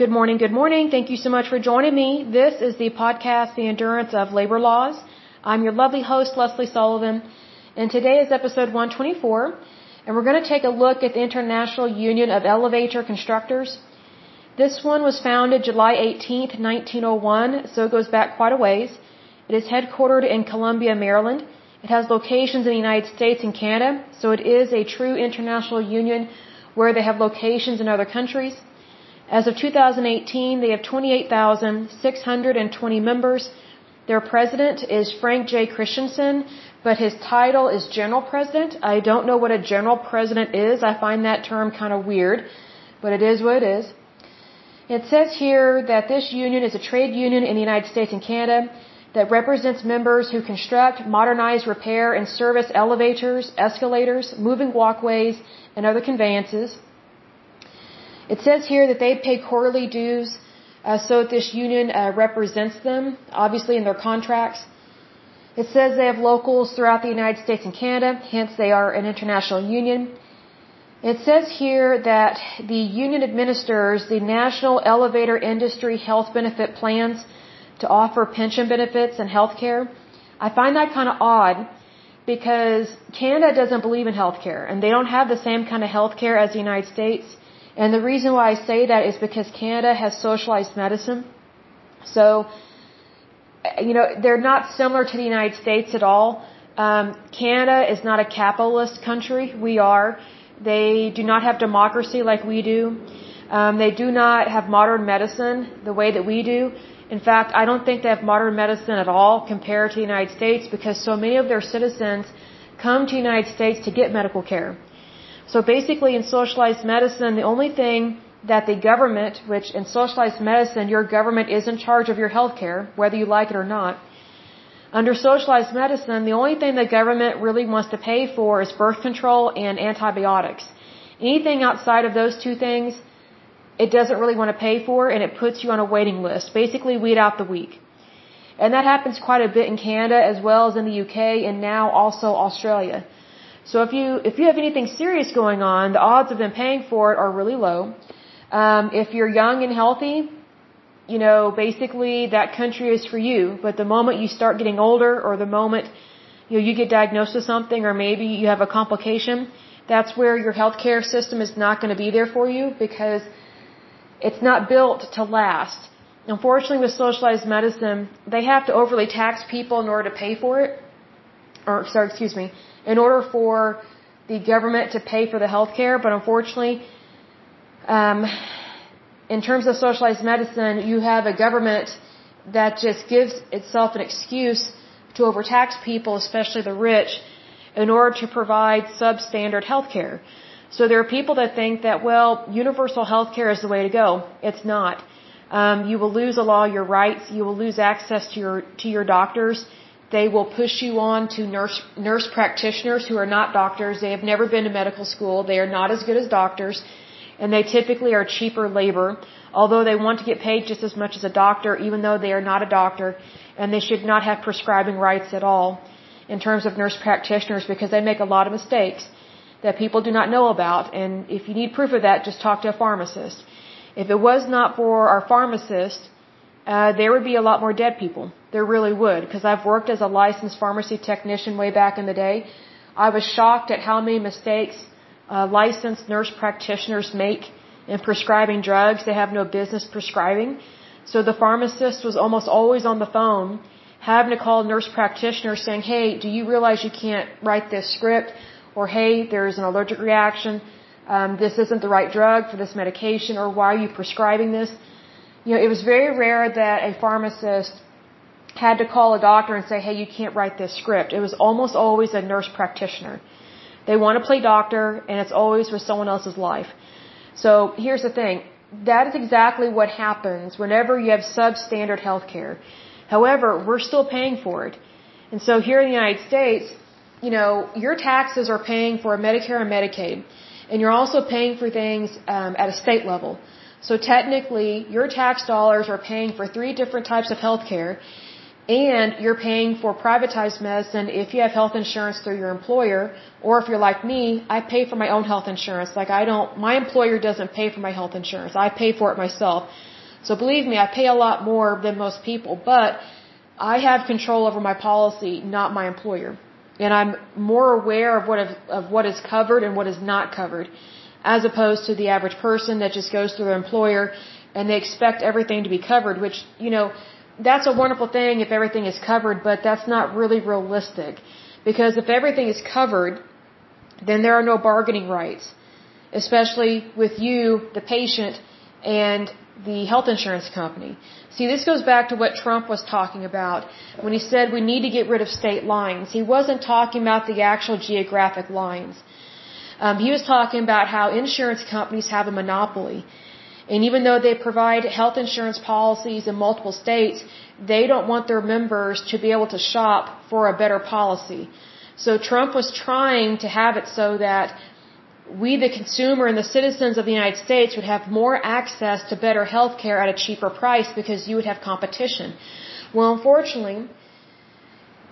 Good morning, good morning. Thank you so much for joining me. This is the podcast, The Endurance of Labor Laws. I'm your lovely host, Lesley Sullivan, and today is episode 124, and we're going to take a look at the International Union of Elevator Constructors. This one was founded July 18th, 1901, so it goes back quite a ways. It is headquartered in Columbia, Maryland. It has locations in the United States and Canada, so it is a true international union where they have locations in other countries. As of 2018, they have 28,620 members. Their president is Frank J. Christensen, but his title is General President. I don't know what a General President is. I find that term kind of weird, but it is what it is. It says here that this union is a trade union in the United States and Canada that represents members who construct, modernize, repair, and service elevators, escalators, moving walkways, and other conveyances. It says here that they pay quarterly dues uh, so that this union uh, represents them, obviously in their contracts. It says they have locals throughout the United States and Canada, hence they are an international union. It says here that the union administers the National Elevator Industry Health Benefit Plans to offer pension benefits and health care. I find that kind of odd because Canada doesn't believe in health care and they don't have the same kind of health care as the United States. And the reason why I say that is because Canada has socialized medicine. So, you know, they're not similar to the United States at all. Um, Canada is not a capitalist country. We are. They do not have democracy like we do. Um, they do not have modern medicine the way that we do. In fact, I don't think they have modern medicine at all compared to the United States because so many of their citizens come to the United States to get medical care. So basically in socialized medicine, the only thing that the government, which in socialized medicine, your government is in charge of your health care, whether you like it or not. Under socialized medicine, the only thing the government really wants to pay for is birth control and antibiotics. Anything outside of those two things, it doesn't really want to pay for and it puts you on a waiting list. Basically, weed out the weak. And that happens quite a bit in Canada as well as in the UK and now also Australia. So if you if you have anything serious going on, the odds of them paying for it are really low. Um, if you're young and healthy, you know, basically that country is for you. But the moment you start getting older, or the moment you know you get diagnosed with something, or maybe you have a complication, that's where your healthcare system is not going to be there for you because it's not built to last. Unfortunately, with socialized medicine, they have to overly tax people in order to pay for it. Or, sorry, excuse me, in order for the government to pay for the health care, but unfortunately, um, in terms of socialized medicine, you have a government that just gives itself an excuse to overtax people, especially the rich, in order to provide substandard health care. So there are people that think that, well, universal health care is the way to go. It's not. Um, you will lose a lot of your rights. You will lose access to your to your doctors. They will push you on to nurse, nurse practitioners who are not doctors. They have never been to medical school. They are not as good as doctors. And they typically are cheaper labor, although they want to get paid just as much as a doctor, even though they are not a doctor. And they should not have prescribing rights at all in terms of nurse practitioners because they make a lot of mistakes that people do not know about. And if you need proof of that, just talk to a pharmacist. If it was not for our pharmacists, uh, there would be a lot more dead people. There really would, because I've worked as a licensed pharmacy technician way back in the day. I was shocked at how many mistakes uh, licensed nurse practitioners make in prescribing drugs they have no business prescribing. So the pharmacist was almost always on the phone having to call nurse practitioners saying, hey, do you realize you can't write this script? Or hey, there's an allergic reaction. Um, this isn't the right drug for this medication. Or why are you prescribing this? You know, it was very rare that a pharmacist had to call a doctor and say, hey, you can't write this script. It was almost always a nurse practitioner. They want to play doctor, and it's always for someone else's life. So here's the thing. That is exactly what happens whenever you have substandard health care. However, we're still paying for it. And so here in the United States, you know, your taxes are paying for Medicare and Medicaid. And you're also paying for things um, at a state level. So technically, your tax dollars are paying for three different types of health care and you're paying for privatized medicine if you have health insurance through your employer, or if you're like me, I pay for my own health insurance. Like I don't, my employer doesn't pay for my health insurance. I pay for it myself. So believe me, I pay a lot more than most people, but I have control over my policy, not my employer. And I'm more aware of what, of, of what is covered and what is not covered, as opposed to the average person that just goes through their employer and they expect everything to be covered, which, you know, that's a wonderful thing if everything is covered, but that's not really realistic. Because if everything is covered, then there are no bargaining rights, especially with you, the patient, and the health insurance company. See, this goes back to what Trump was talking about when he said we need to get rid of state lines. He wasn't talking about the actual geographic lines. Um, he was talking about how insurance companies have a monopoly. And even though they provide health insurance policies in multiple states, they don't want their members to be able to shop for a better policy. So Trump was trying to have it so that we, the consumer and the citizens of the United States, would have more access to better health care at a cheaper price because you would have competition. Well, unfortunately,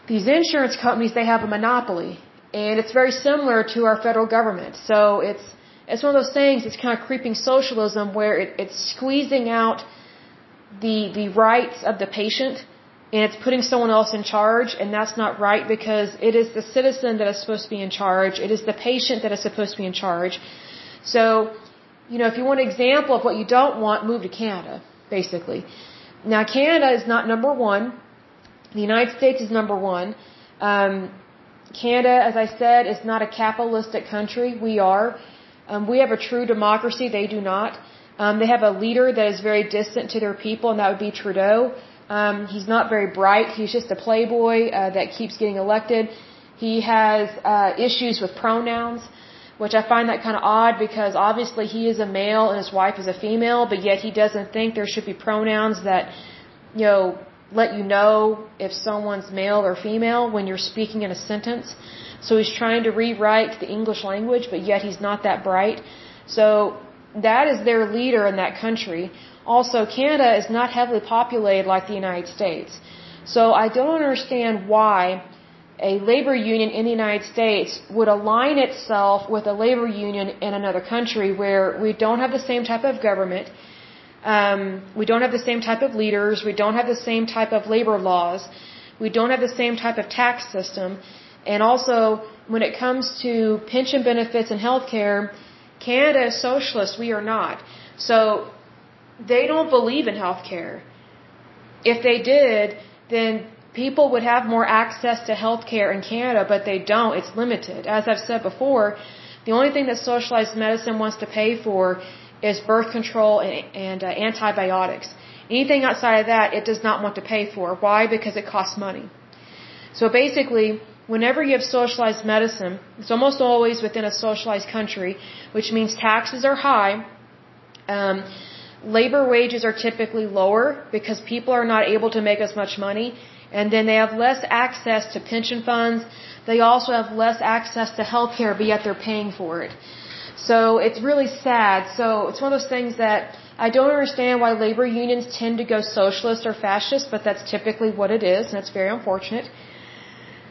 these insurance companies, they have a monopoly. And it's very similar to our federal government. So it's it's one of those things. It's kind of creeping socialism where it, it's squeezing out the the rights of the patient and it's putting someone else in charge and that's not right because it is the citizen that is supposed to be in charge. It is the patient that is supposed to be in charge. So you know if you want an example of what you don't want move to canada basically. Now canada is not number one. The united states is number one. Um, canada as i said is not a capitalistic country. We are um, we have a true democracy. They do not. Um, they have a leader that is very distant to their people, and that would be Trudeau. Um, he's not very bright. He's just a playboy uh, that keeps getting elected. He has uh, issues with pronouns, which I find that kind of odd because obviously he is a male and his wife is a female, but yet he doesn't think there should be pronouns that, you know, let you know if someone's male or female when you're speaking in a sentence. So he's trying to rewrite the English language, but yet he's not that bright. So that is their leader in that country. Also, Canada is not heavily populated like the United States. So I don't understand why a labor union in the United States would align itself with a labor union in another country where we don't have the same type of government, um, we don't have the same type of leaders, we don't have the same type of labor laws, we don't have the same type of tax system, and also, when it comes to pension benefits and health care, Canada is socialist, we are not. So, they don't believe in health care. If they did, then people would have more access to health care in Canada, but they don't. It's limited. As I've said before, the only thing that socialized medicine wants to pay for is birth control and, and uh, antibiotics. Anything outside of that, it does not want to pay for. Why? Because it costs money. So basically, whenever you have socialized medicine, it's almost always within a socialized country, which means taxes are high. Um, labor wages are typically lower because people are not able to make as much money, and then they have less access to pension funds. They also have less access to health care, but yet they're paying for it. So it's really sad. So it's one of those things that I don't understand why labor unions tend to go socialist or fascist, but that's typically what it is, and it's very unfortunate.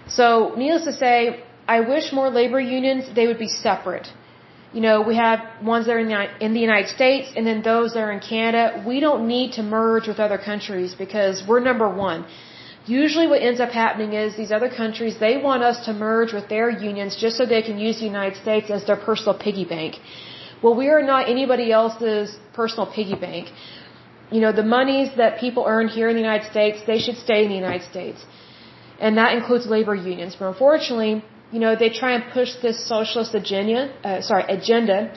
So, needless to say, I wish more labor unions, they would be separate. You know, we have ones that are in the, in the United States and then those that are in Canada. We don't need to merge with other countries because we're number one. Usually what ends up happening is these other countries, they want us to merge with their unions just so they can use the United States as their personal piggy bank. Well, we are not anybody else's personal piggy bank. You know, the monies that people earn here in the United States, they should stay in the United States and that includes labor unions. But unfortunately, you know, they try and push this socialist agenda, uh, sorry, agenda,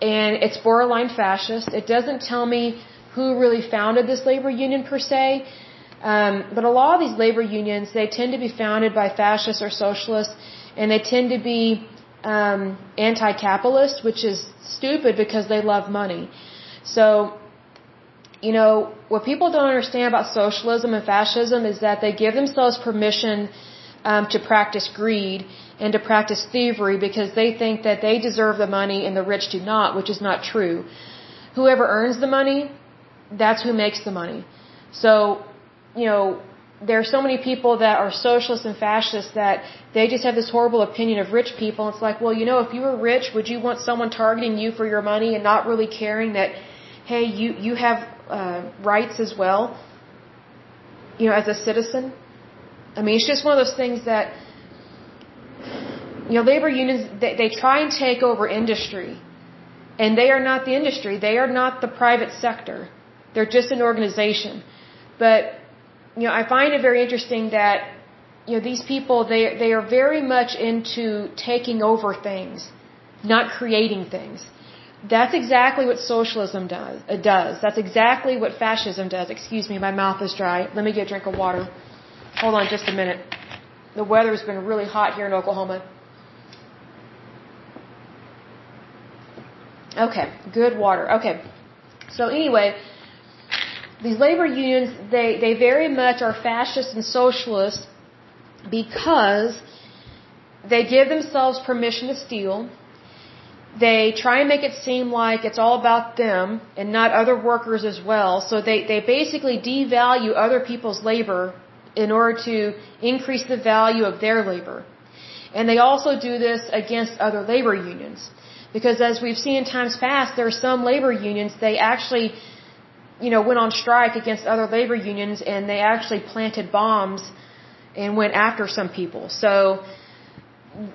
and it's borderline fascist. It doesn't tell me who really founded this labor union per se, um, but a lot of these labor unions they tend to be founded by fascists or socialists, and they tend to be um, anti-capitalist, which is stupid because they love money. So you know, what people don't understand about socialism and fascism is that they give themselves permission um, to practice greed and to practice thievery because they think that they deserve the money and the rich do not, which is not true. Whoever earns the money, that's who makes the money. So, you know, there are so many people that are socialists and fascists that they just have this horrible opinion of rich people. It's like, well, you know, if you were rich, would you want someone targeting you for your money and not really caring that, hey, you you have uh, rights as well, you know, as a citizen? I mean, it's just one of those things that, you know, labor unions they, they try and take over industry, and they are not the industry. They are not the private sector. They're just an organization, but you know, I find it very interesting that you know these people they they are very much into taking over things, not creating things. That's exactly what socialism does. It does. That's exactly what fascism does. Excuse me, my mouth is dry. Let me get a drink of water. Hold on just a minute. The weather's been really hot here in Oklahoma. Okay, good water. Okay. So anyway, these labor unions, they, they very much are fascist and socialist because they give themselves permission to steal. They try and make it seem like it's all about them and not other workers as well. So they, they basically devalue other people's labor in order to increase the value of their labor. And they also do this against other labor unions. Because as we've seen in times past, there are some labor unions, they actually you know, went on strike against other labor unions and they actually planted bombs and went after some people. So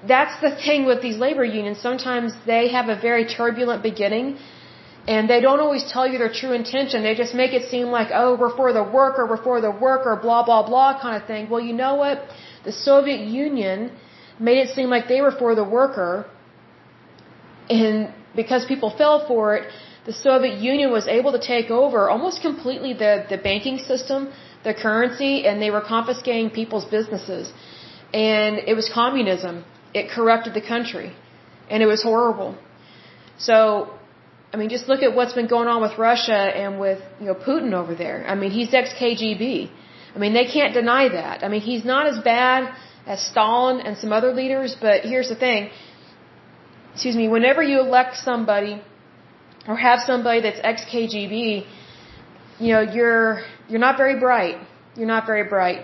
that's the thing with these labor unions. Sometimes they have a very turbulent beginning and they don't always tell you their true intention. They just make it seem like, oh, we're for the worker, we're for the worker, blah, blah, blah kind of thing. Well, you know what? The Soviet Union made it seem like they were for the worker and because people fell for it, the Soviet Union was able to take over almost completely the, the banking system, the currency, and they were confiscating people's businesses. And it was communism. It corrupted the country. And it was horrible. So, I mean, just look at what's been going on with Russia and with, you know, Putin over there. I mean, he's ex-KGB. I mean, they can't deny that. I mean, he's not as bad as Stalin and some other leaders, but here's the thing. Excuse me, whenever you elect somebody or have somebody that's ex-KGB, you know, you're, you're not very bright. You're not very bright.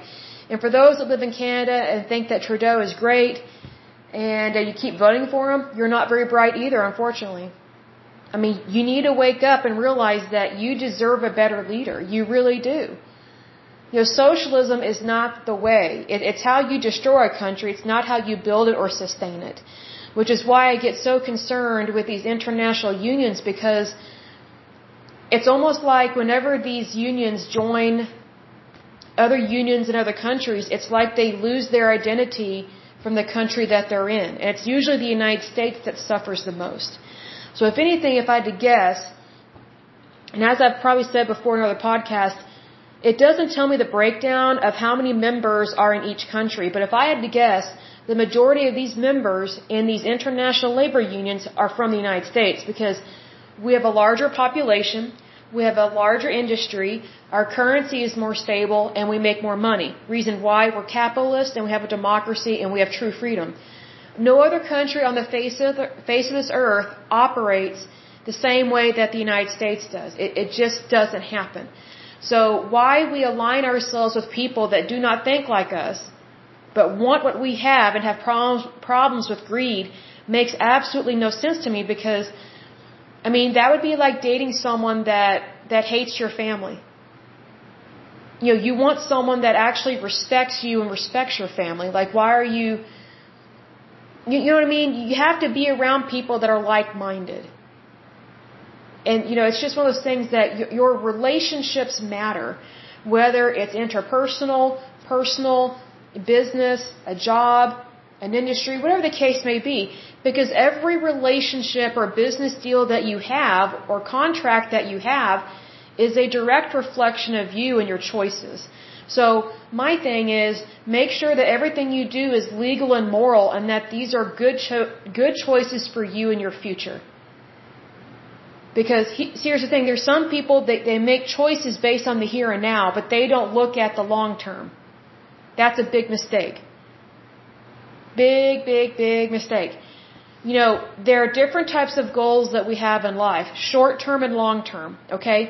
And for those that live in Canada and think that Trudeau is great and uh, you keep voting for him, you're not very bright either, unfortunately. I mean, you need to wake up and realize that you deserve a better leader. You really do. You know, socialism is not the way. It, it's how you destroy a country. It's not how you build it or sustain it which is why I get so concerned with these international unions because it's almost like whenever these unions join other unions in other countries, it's like they lose their identity from the country that they're in. And it's usually the United States that suffers the most. So if anything, if I had to guess, and as I've probably said before in other podcasts, it doesn't tell me the breakdown of how many members are in each country, but if I had to guess, the majority of these members in these international labor unions are from the United States because we have a larger population, we have a larger industry, our currency is more stable, and we make more money. Reason why we're capitalist and we have a democracy and we have true freedom. No other country on the face of, the, face of this earth operates the same way that the United States does. It, it just doesn't happen. So why we align ourselves with people that do not think like us but want what we have and have problems problems with greed makes absolutely no sense to me because I mean that would be like dating someone that that hates your family. You know, you want someone that actually respects you and respects your family. Like why are you you, you know what I mean? You have to be around people that are like-minded. And you know, it's just one of those things that your relationships matter, whether it's interpersonal, personal, business, a job, an industry, whatever the case may be. Because every relationship or business deal that you have or contract that you have is a direct reflection of you and your choices. So my thing is make sure that everything you do is legal and moral and that these are good cho- good choices for you and your future. Because he, here's the thing, there's some people that they make choices based on the here and now, but they don't look at the long term. That's a big mistake. Big, big, big mistake. You know, there are different types of goals that we have in life short term and long term, okay?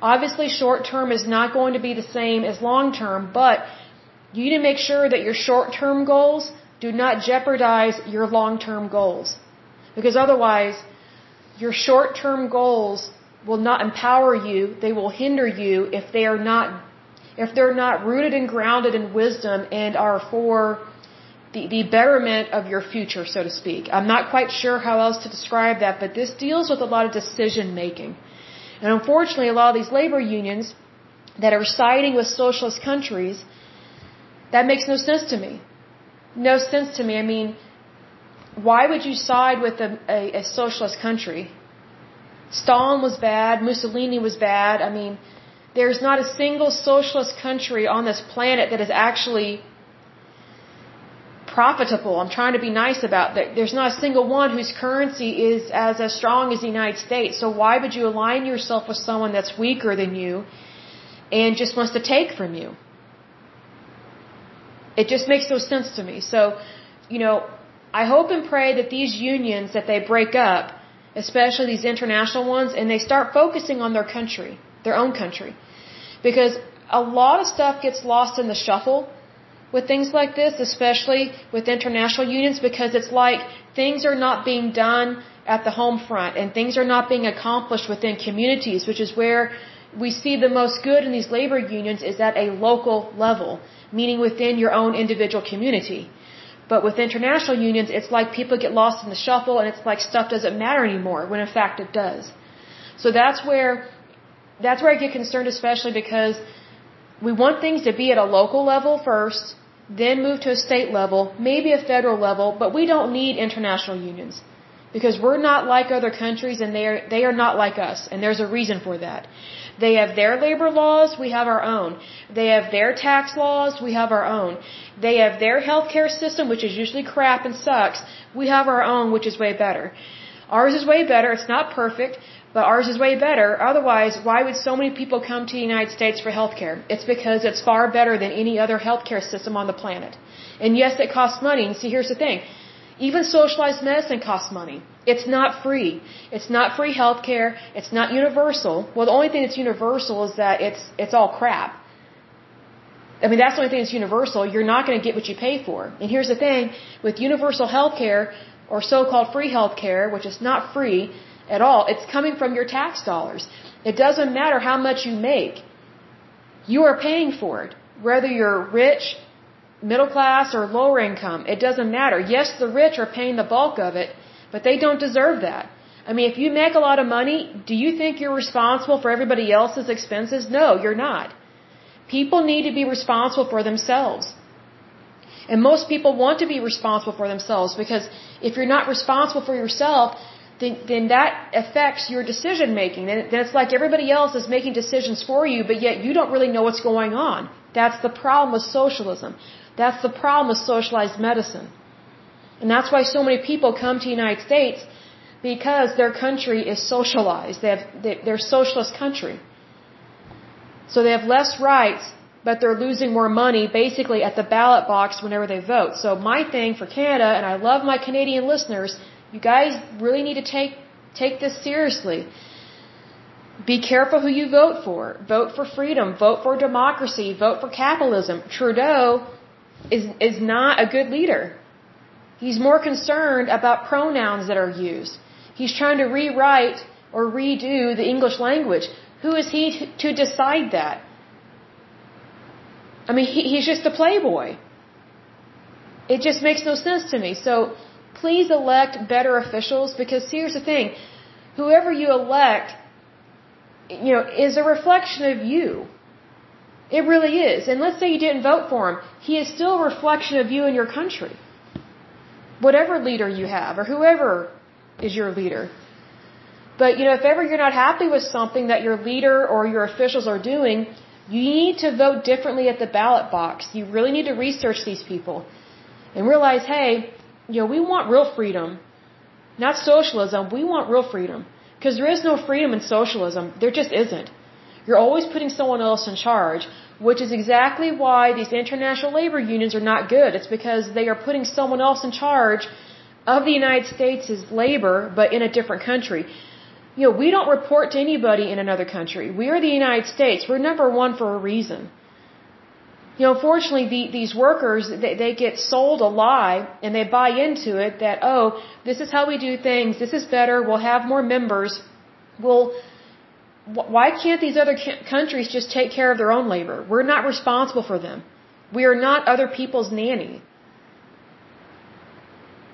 Obviously, short term is not going to be the same as long term, but You need to make sure that your short-term goals do not jeopardize your long-term goals. Because otherwise, your short-term goals will not empower you, they will hinder you if they are not if they're not rooted and grounded in wisdom and are for the, the betterment of your future, so to speak. I'm not quite sure how else to describe that, but this deals with a lot of decision making. And unfortunately, a lot of these labor unions that are siding with socialist countries, that makes no sense to me. No sense to me. I mean, why would you side with a, a, a socialist country? Stalin was bad, Mussolini was bad. I mean, there's not a single socialist country on this planet that is actually profitable. I'm trying to be nice about that. There's not a single one whose currency is as, as strong as the United States. So why would you align yourself with someone that's weaker than you and just wants to take from you? It just makes no sense to me. So, you know, I hope and pray that these unions that they break up, especially these international ones, and they start focusing on their country, their own country. Because a lot of stuff gets lost in the shuffle with things like this, especially with international unions, because it's like things are not being done at the home front and things are not being accomplished within communities, which is where we see the most good in these labor unions is at a local level, meaning within your own individual community. But with international unions, it's like people get lost in the shuffle and it's like stuff doesn't matter anymore, when in fact it does. So that's where, that's where I get concerned, especially because we want things to be at a local level first, then move to a state level, maybe a federal level, but we don't need international unions. Because we're not like other countries and they are, they are not like us. And there's a reason for that. They have their labor laws, we have our own. They have their tax laws, we have our own. They have their healthcare system, which is usually crap and sucks. We have our own, which is way better. Ours is way better. It's not perfect, but ours is way better. Otherwise, why would so many people come to the United States for healthcare? It's because it's far better than any other healthcare system on the planet. And yes, it costs money. And see, here's the thing. Even socialized medicine costs money. It's not free. It's not free healthcare. It's not universal. Well, the only thing that's universal is that it's, it's all crap. I mean, that's the only thing that's universal. You're not going to get what you pay for. And here's the thing. With universal healthcare, or so-called free healthcare, which is not free, at all. It's coming from your tax dollars. It doesn't matter how much you make. You are paying for it. Whether you're rich, middle class, or lower income, it doesn't matter. Yes, the rich are paying the bulk of it, but they don't deserve that. I mean, if you make a lot of money, do you think you're responsible for everybody else's expenses? No, you're not. People need to be responsible for themselves. And most people want to be responsible for themselves because if you're not responsible for yourself, then, then that affects your decision making. Then, then it's like everybody else is making decisions for you, but yet you don't really know what's going on. That's the problem with socialism. That's the problem with socialized medicine. And that's why so many people come to the United States because their country is socialized. They have, they, they're a socialist country. So they have less rights, but they're losing more money basically at the ballot box whenever they vote. So my thing for Canada, and I love my Canadian listeners, you guys really need to take take this seriously. Be careful who you vote for. Vote for freedom. Vote for democracy. Vote for capitalism. Trudeau is is not a good leader. He's more concerned about pronouns that are used. He's trying to rewrite or redo the English language. Who is he to decide that? I mean, he, he's just a playboy. It just makes no sense to me. So please elect better officials because here's the thing. Whoever you elect you know is a reflection of you. It really is. And let's say you didn't vote for him. He is still a reflection of you and your country. Whatever leader you have or whoever is your leader. But you know if ever you're not happy with something that your leader or your officials are doing you need to vote differently at the ballot box. You really need to research these people and realize hey you know, we want real freedom, not socialism. We want real freedom. Because there is no freedom in socialism. There just isn't. You're always putting someone else in charge, which is exactly why these international labor unions are not good. It's because they are putting someone else in charge of the United States' labor, but in a different country. You know, we don't report to anybody in another country. We are the United States. We're number one for a reason. You know, unfortunately, the, these workers, they, they get sold a lie and they buy into it that, oh, this is how we do things, this is better, we'll have more members. Well, why can't these other countries just take care of their own labor? We're not responsible for them. We are not other people's nanny.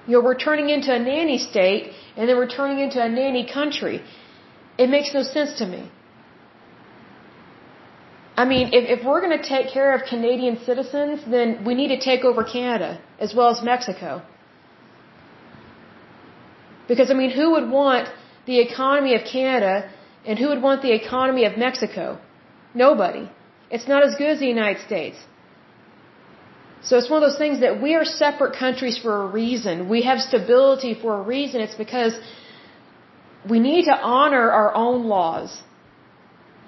You know, we're turning into a nanny state and then we're turning into a nanny country. It makes no sense to me. I mean, if, if we're going to take care of Canadian citizens, then we need to take over Canada as well as Mexico. Because, I mean, who would want the economy of Canada and who would want the economy of Mexico? Nobody. It's not as good as the United States. So it's one of those things that we are separate countries for a reason. We have stability for a reason. It's because we need to honor our own laws.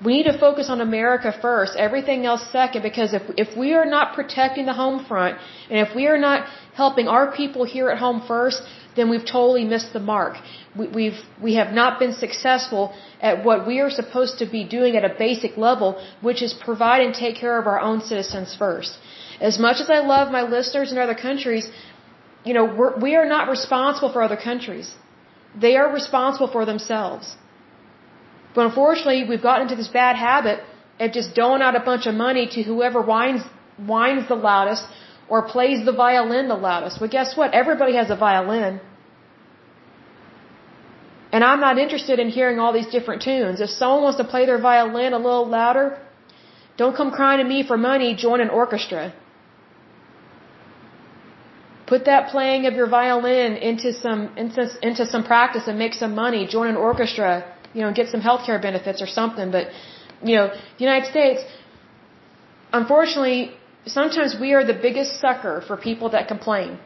We need to focus on America first, everything else second, because if, if we are not protecting the home front, and if we are not helping our people here at home first, then we've totally missed the mark. We, we've, we have not been successful at what we are supposed to be doing at a basic level, which is provide and take care of our own citizens first. As much as I love my listeners in other countries, you know, we're, we are not responsible for other countries. They are responsible for themselves. But unfortunately, we've gotten into this bad habit of just doling out a bunch of money to whoever whines, whines the loudest or plays the violin the loudest. Well, guess what? Everybody has a violin. And I'm not interested in hearing all these different tunes. If someone wants to play their violin a little louder, don't come crying to me for money, join an orchestra. Put that playing of your violin into some into, into some practice and make some money. Join an orchestra you know, get some health care benefits or something. But, you know, the United States, unfortunately, sometimes we are the biggest sucker for people that complain.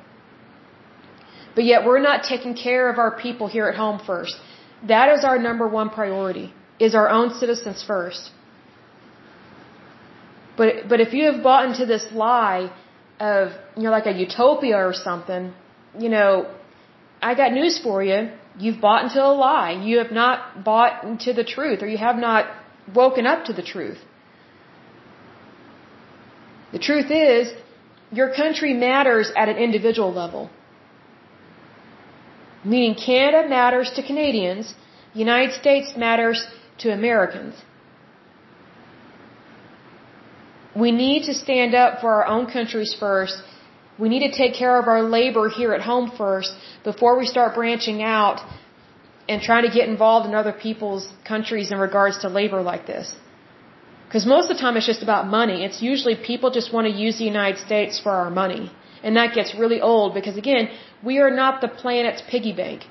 But yet we're not taking care of our people here at home first. That is our number one priority, is our own citizens first. But, but if you have bought into this lie of, you know, like a utopia or something, you know, I got news for you. You've bought into a lie. You have not bought into the truth, or you have not woken up to the truth. The truth is, your country matters at an individual level. Meaning Canada matters to Canadians, United States matters to Americans. We need to stand up for our own countries first we need to take care of our labor here at home first before we start branching out and trying to get involved in other people's countries in regards to labor like this. Because most of the time it's just about money. It's usually people just want to use the United States for our money. And that gets really old because again, we are not the planet's piggy bank.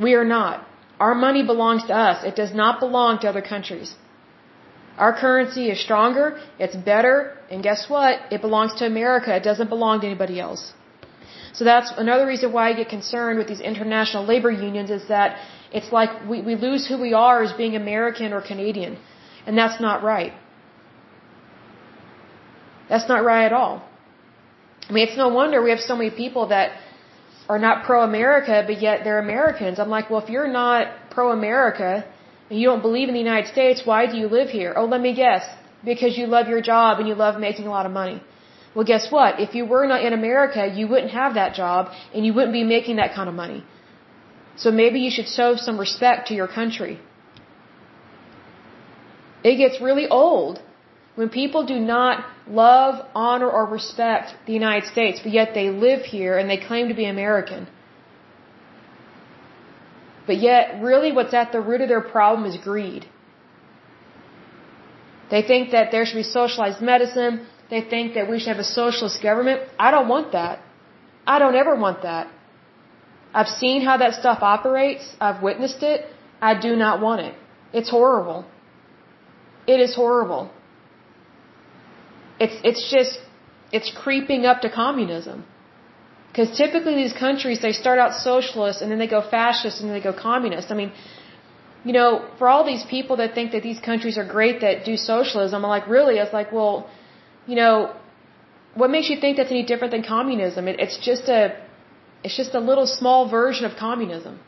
We are not. Our money belongs to us. It does not belong to other countries. Our currency is stronger, it's better, and guess what? It belongs to America. It doesn't belong to anybody else. So that's another reason why I get concerned with these international labor unions is that it's like we, we lose who we are as being American or Canadian. And that's not right. That's not right at all. I mean, it's no wonder we have so many people that are not pro-America, but yet they're Americans. I'm like, well, if you're not pro-America, and you don't believe in the United States, why do you live here? Oh, let me guess. Because you love your job and you love making a lot of money. Well, guess what? If you were not in America, you wouldn't have that job and you wouldn't be making that kind of money. So maybe you should show some respect to your country. It gets really old when people do not love, honor, or respect the United States, but yet they live here and they claim to be American. But yet, really, what's at the root of their problem is greed. They think that there should be socialized medicine. They think that we should have a socialist government. I don't want that. I don't ever want that. I've seen how that stuff operates. I've witnessed it. I do not want it. It's horrible. It is horrible. It's, it's just, it's creeping up to communism. Because typically these countries, they start out socialist and then they go fascist and then they go communist. I mean, you know, for all these people that think that these countries are great that do socialism, I'm like, really? It's like, well, you know, what makes you think that's any different than communism? It, it's just a, it's just a little small version of communism.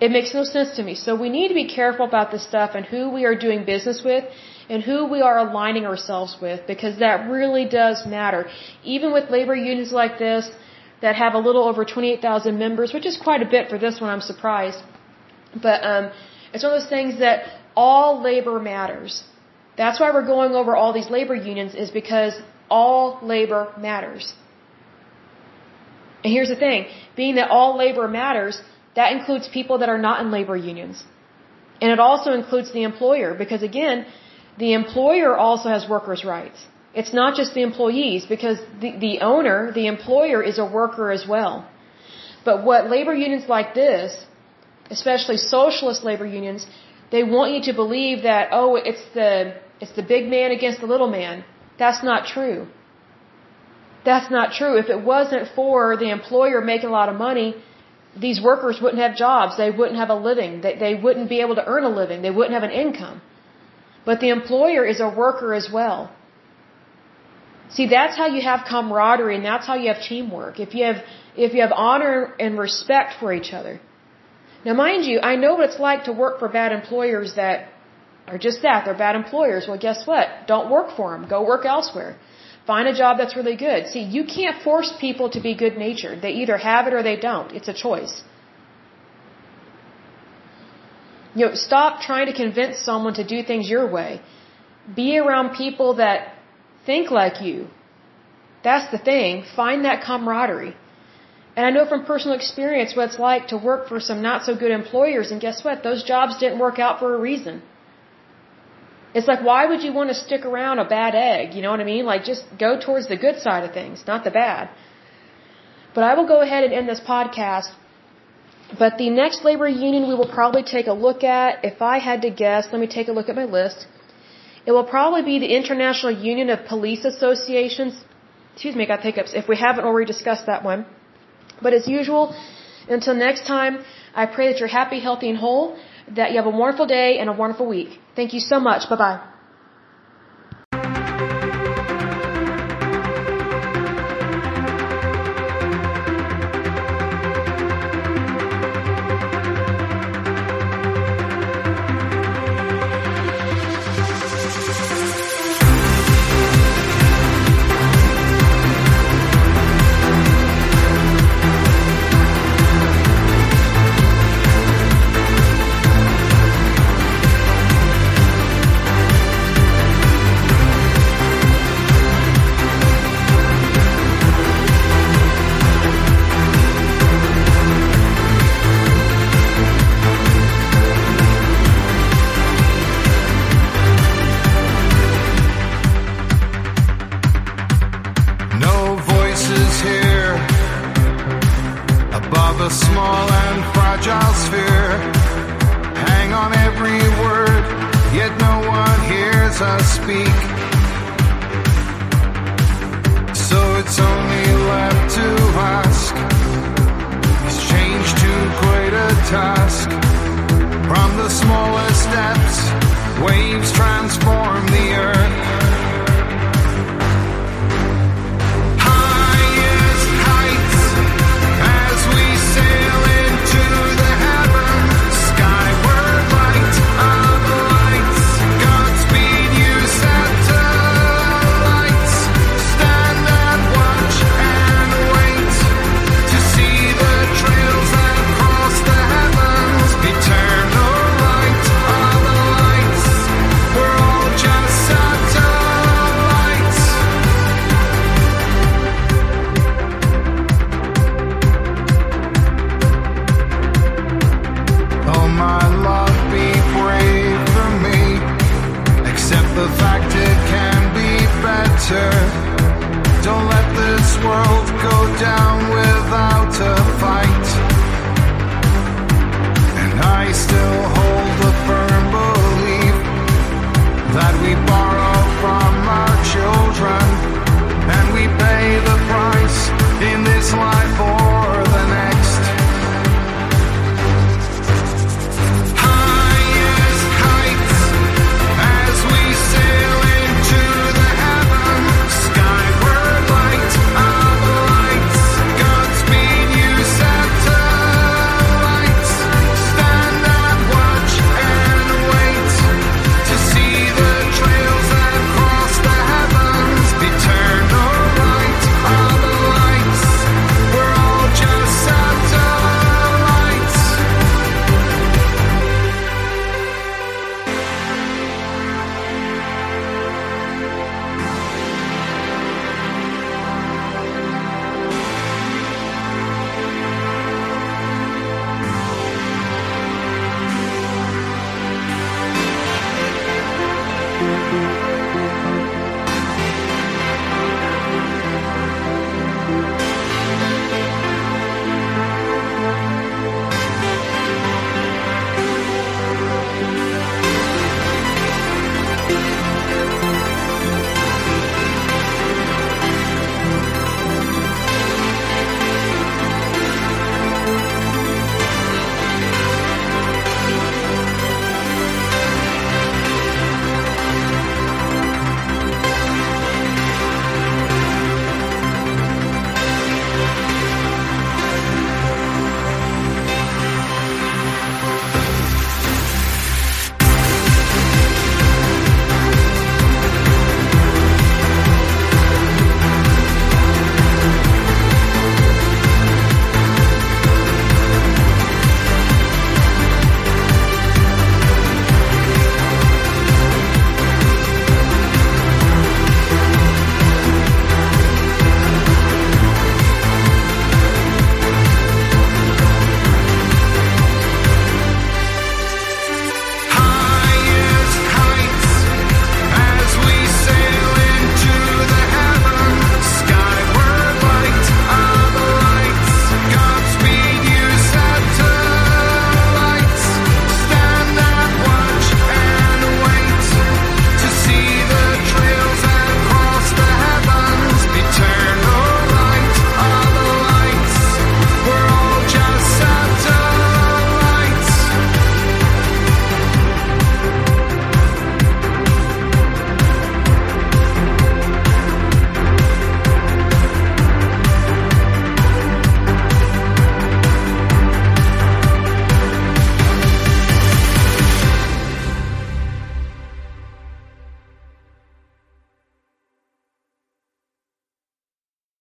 It makes no sense to me. So we need to be careful about this stuff and who we are doing business with and who we are aligning ourselves with because that really does matter. Even with labor unions like this that have a little over 28,000 members, which is quite a bit for this one, I'm surprised. But um, it's one of those things that all labor matters. That's why we're going over all these labor unions is because all labor matters. And here's the thing, being that all labor matters, that includes people that are not in labor unions. And it also includes the employer because again, the employer also has workers' rights. It's not just the employees because the, the owner, the employer is a worker as well. But what labor unions like this, especially socialist labor unions, they want you to believe that, oh, it's the, it's the big man against the little man. That's not true. That's not true. If it wasn't for the employer making a lot of money, these workers wouldn't have jobs. They wouldn't have a living. They, they wouldn't be able to earn a living. They wouldn't have an income. But the employer is a worker as well. See, that's how you have camaraderie and that's how you have teamwork. If you have, if you have honor and respect for each other. Now mind you, I know what it's like to work for bad employers that are just that. They're bad employers. Well, guess what? Don't work for them. Go work elsewhere. Find a job that's really good. See, you can't force people to be good natured. They either have it or they don't. It's a choice. You know, stop trying to convince someone to do things your way. Be around people that think like you. That's the thing. Find that camaraderie. And I know from personal experience what it's like to work for some not so good employers, and guess what? Those jobs didn't work out for a reason. It's like, why would you want to stick around a bad egg? You know what I mean? Like, just go towards the good side of things, not the bad. But I will go ahead and end this podcast. But the next labor union we will probably take a look at, if I had to guess, let me take a look at my list. It will probably be the International Union of Police Associations. Excuse me, I got hiccups. If we haven't already discussed that one. But as usual, until next time, I pray that you're happy, healthy, and whole that you have a wonderful day and a wonderful week. Thank you so much. Bye bye.